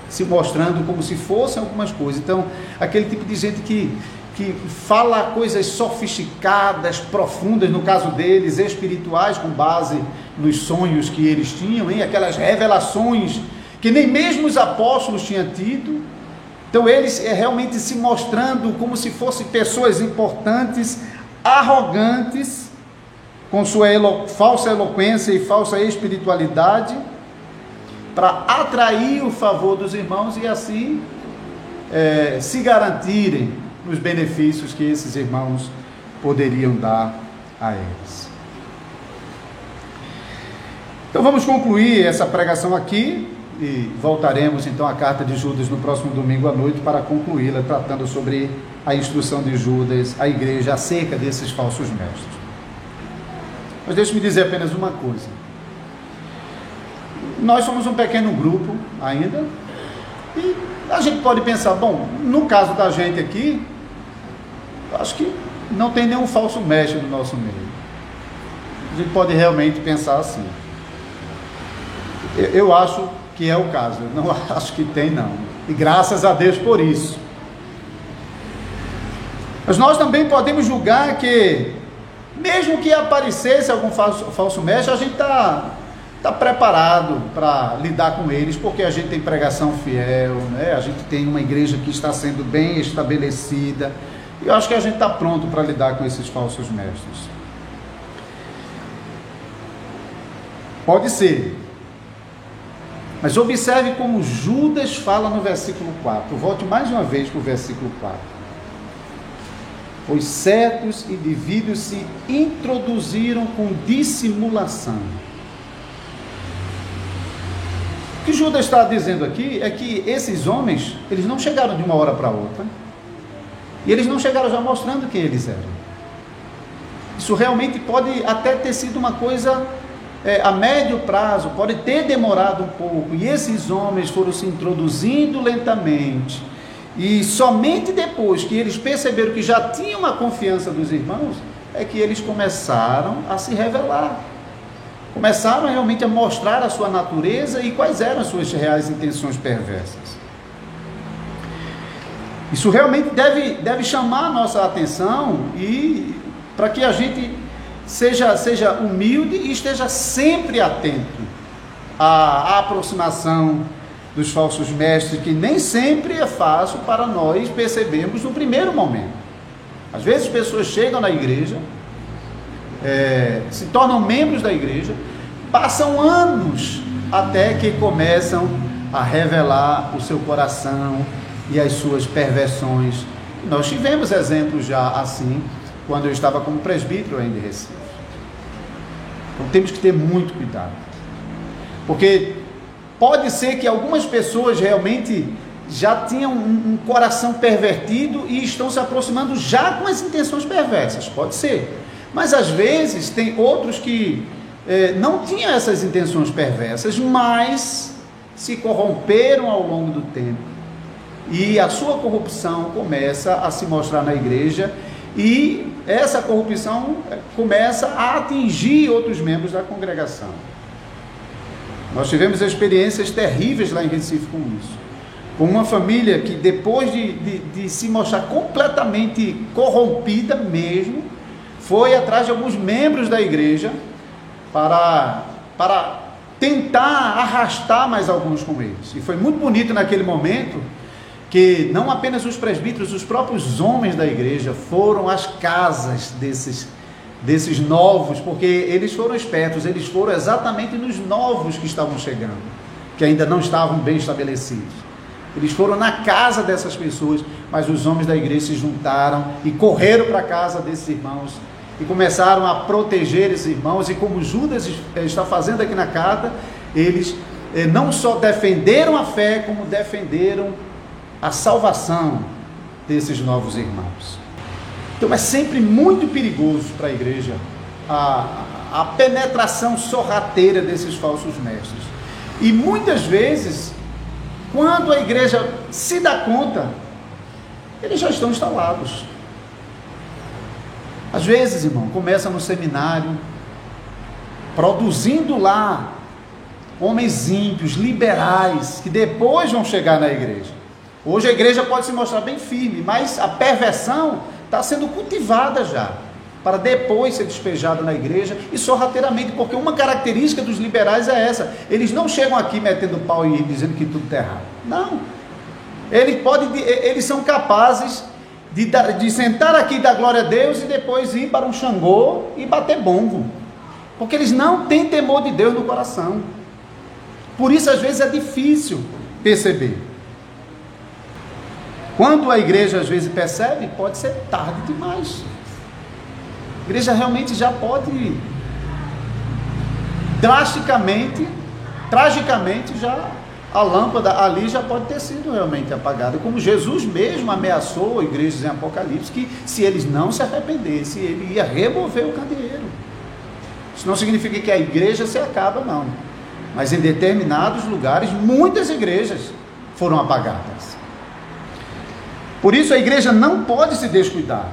se mostrando como se fossem algumas coisas. Então, aquele tipo de gente que que fala coisas sofisticadas, profundas, no caso deles, espirituais, com base nos sonhos que eles tinham, em aquelas revelações que nem mesmo os apóstolos tinham tido. Então, eles é realmente se mostrando como se fossem pessoas importantes, arrogantes, com sua elo falsa eloquência e falsa espiritualidade, para atrair o favor dos irmãos e assim é, se garantirem nos benefícios que esses irmãos poderiam dar a eles. Então vamos concluir essa pregação aqui e voltaremos então à carta de Judas no próximo domingo à noite para concluí-la, tratando sobre a instrução de Judas à igreja acerca desses falsos mestres. Mas deixe-me dizer apenas uma coisa. Nós somos um pequeno grupo ainda e a gente pode pensar, bom, no caso da gente aqui, acho que não tem nenhum falso mestre no nosso meio. A gente pode realmente pensar assim. Eu acho que é o caso, eu não acho que tem não. E graças a Deus por isso. Mas nós também podemos julgar que, mesmo que aparecesse algum falso, falso mestre, a gente está tá preparado para lidar com eles, porque a gente tem pregação fiel, né? a gente tem uma igreja que está sendo bem estabelecida, e eu acho que a gente está pronto para lidar com esses falsos mestres. Pode ser. Mas observe como Judas fala no versículo 4. Volte mais uma vez para o versículo 4. Pois certos indivíduos se introduziram com dissimulação. O que Judas está dizendo aqui é que esses homens, eles não chegaram de uma hora para outra e eles não chegaram já mostrando quem eles eram. Isso realmente pode até ter sido uma coisa é, a médio prazo, pode ter demorado um pouco. E esses homens foram se introduzindo lentamente. E somente depois que eles perceberam que já tinham a confiança dos irmãos, é que eles começaram a se revelar. Começaram realmente a mostrar a sua natureza e quais eram as suas reais intenções perversas. Isso realmente deve, deve chamar a nossa atenção e para que a gente seja, seja humilde e esteja sempre atento à, à aproximação dos falsos mestres, que nem sempre é fácil para nós percebermos no primeiro momento. Às vezes pessoas chegam na igreja, é, se tornam membros da igreja, passam anos até que começam a revelar o seu coração, e as suas perversões. Nós tivemos exemplos já assim, quando eu estava como presbítero ainda em Recife. Então temos que ter muito cuidado. Porque pode ser que algumas pessoas realmente já tinham um, um, coração pervertido e estão se aproximando já com as intenções perversas. Pode ser. Mas às vezes tem outros que eh, não tinham essas intenções perversas, mas se corromperam ao longo do tempo e a sua corrupção começa a se mostrar na igreja e essa corrupção começa a atingir outros membros da congregação. Nós tivemos experiências terríveis lá em Recife com isso. Com uma família que, depois de, de, de se mostrar completamente corrompida mesmo, foi atrás de alguns membros da igreja para, para tentar arrastar mais alguns com eles. E foi muito bonito naquele momento que não apenas os presbíteros, os próprios homens da igreja foram às casas desses, desses novos, porque eles foram espertos, eles foram exatamente nos novos que estavam chegando, que ainda não estavam bem estabelecidos. Eles foram na casa dessas pessoas, mas os homens da igreja se juntaram e correram para a casa desses irmãos e começaram a proteger esses irmãos. E como Judas está fazendo aqui na carta, eles eh, não só defenderam a fé, como defenderam a salvação desses novos irmãos. Então é sempre muito perigoso para a igreja a, a penetração sorrateira desses falsos mestres. E muitas vezes, quando a igreja se dá conta, eles já estão instalados. Às vezes, irmão, começa no seminário, produzindo lá homens ímpios, liberais, que depois vão chegar na igreja. Hoje a igreja pode se mostrar bem firme, mas a perversão está sendo cultivada já, para depois ser despejada na igreja e sorrateiramente, porque uma característica dos liberais é essa: eles não chegam aqui metendo pau e dizendo que tudo está errado. Não. Eles, podem, eles são capazes de, de sentar aqui dar glória a Deus e depois ir para um Xangô e bater bombo. Porque eles não têm temor de Deus no coração. Por isso, às vezes, é difícil perceber. Quando a igreja às vezes percebe, pode ser tarde demais. A igreja realmente já pode drasticamente, tragicamente já a lâmpada ali já pode ter sido realmente apagada, como Jesus mesmo ameaçou igrejas em Apocalipse que se eles não se arrependessem, ele ia remover o candeeiro. Isso não significa que a igreja se acaba, não. Mas em determinados lugares, muitas igrejas foram apagadas. Por isso a igreja não pode se descuidar.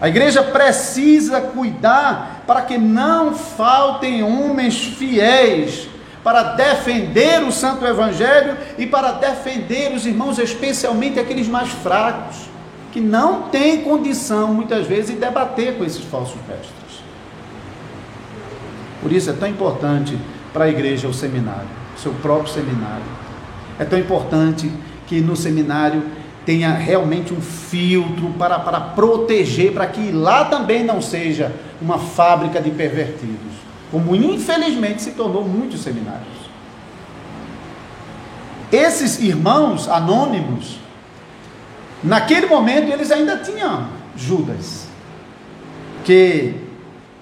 A igreja precisa cuidar para que não faltem homens fiéis para defender o santo evangelho e para defender os irmãos, especialmente aqueles mais fracos, que não têm condição muitas vezes de debater com esses falsos mestres. Por isso é tão importante para a igreja o seminário, seu próprio seminário. É tão importante que no seminário tenha realmente um filtro para, para proteger, para que lá também não seja uma fábrica de pervertidos, como infelizmente se tornou muitos seminários. Esses irmãos anônimos, naquele momento eles ainda tinham Judas, que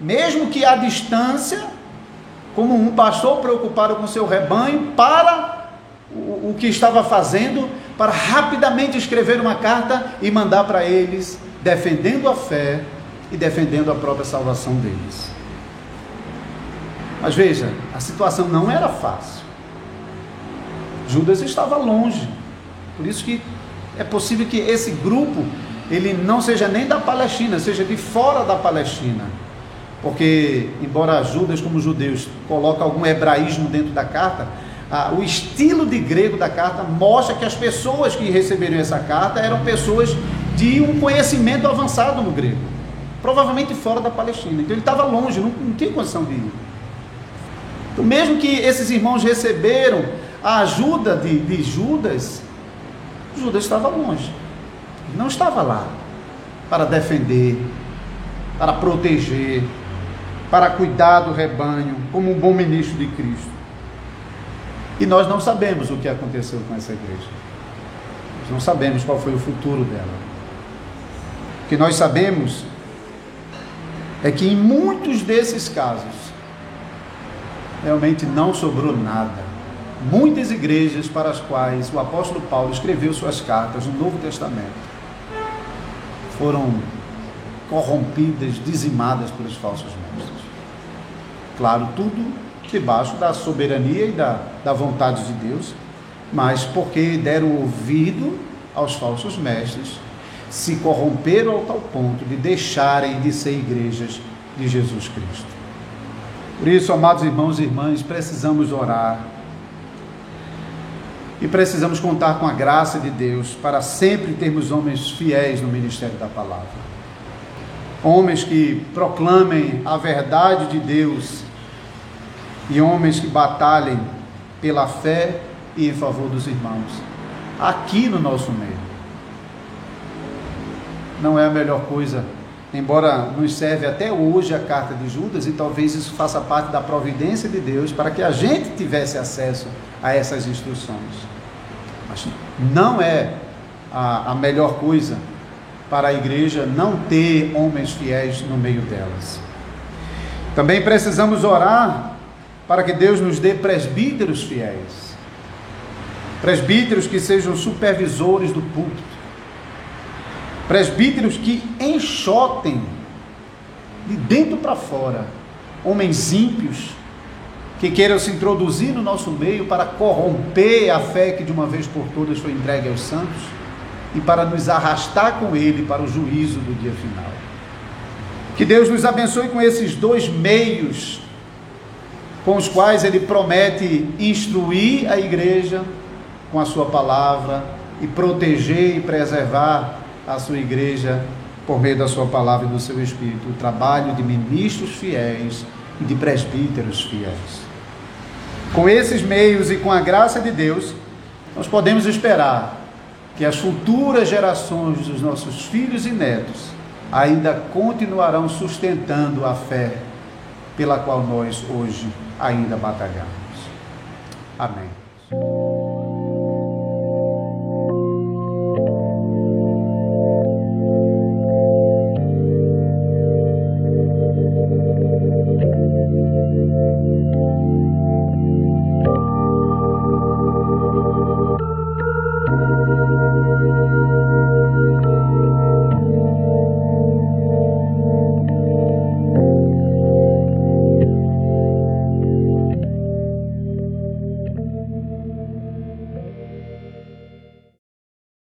mesmo que à distância, como um pastor preocupado com seu rebanho, para o, o que estava fazendo, para rapidamente escrever uma carta e mandar para eles, defendendo a fé e defendendo a própria salvação deles. Mas veja, a situação não era fácil. Judas estava longe. Por isso que é possível que esse grupo ele não seja nem da Palestina, seja de fora da Palestina. Porque, embora Judas, como judeus, coloca algum hebraísmo dentro da carta, ah, o estilo de grego da carta mostra que as pessoas que receberam essa carta eram pessoas de um conhecimento avançado no grego, provavelmente fora da Palestina. Então ele estava longe, não, não tinha condição de ir. Mesmo que esses irmãos receberam a ajuda de, de Judas, Judas estava longe, não estava lá para defender, para proteger, para cuidar do rebanho, como um bom ministro de Cristo. E nós não sabemos o que aconteceu com essa igreja. Nós não sabemos qual foi o futuro dela. O que nós sabemos é que em muitos desses casos, realmente não sobrou nada. Muitas igrejas para as quais o apóstolo Paulo escreveu suas cartas no Novo Testamento foram corrompidas, dizimadas pelos falsos mestres. Claro, tudo debaixo da soberania e da, da vontade de Deus, mas porque deram ouvido aos falsos mestres, se corromperam ao tal ponto de deixarem de ser igrejas de Jesus Cristo. Por isso, amados irmãos e irmãs, precisamos orar e precisamos contar com a graça de Deus para sempre termos homens fiéis no ministério da palavra. Homens que proclamem a verdade de Deus e homens que batalhem pela fé e em favor dos irmãos, aqui no nosso meio. Não é a melhor coisa, embora nos serve até hoje a carta de Judas, e talvez isso faça parte da providência de Deus para que a gente tivesse acesso a essas instruções. Mas não é a, a melhor coisa para a igreja não ter homens fiéis no meio delas. Também precisamos orar para que Deus nos dê presbíteros fiéis. Presbíteros que sejam supervisores do púlpito. Presbíteros que enxotem de dentro para fora homens ímpios que queiram se introduzir no nosso meio para corromper a fé que de uma vez por todas foi entregue aos santos e para nos arrastar com ele para o juízo do dia final. Que Deus nos abençoe com esses dois meios com os quais ele promete instruir a igreja com a sua palavra e proteger e preservar a sua igreja por meio da sua palavra e do seu espírito, o trabalho de ministros fiéis e de presbíteros fiéis. Com esses meios e com a graça de Deus, nós podemos esperar que as futuras gerações dos nossos filhos e netos ainda continuarão sustentando a fé pela qual nós hoje ainda batalhamos. Amém.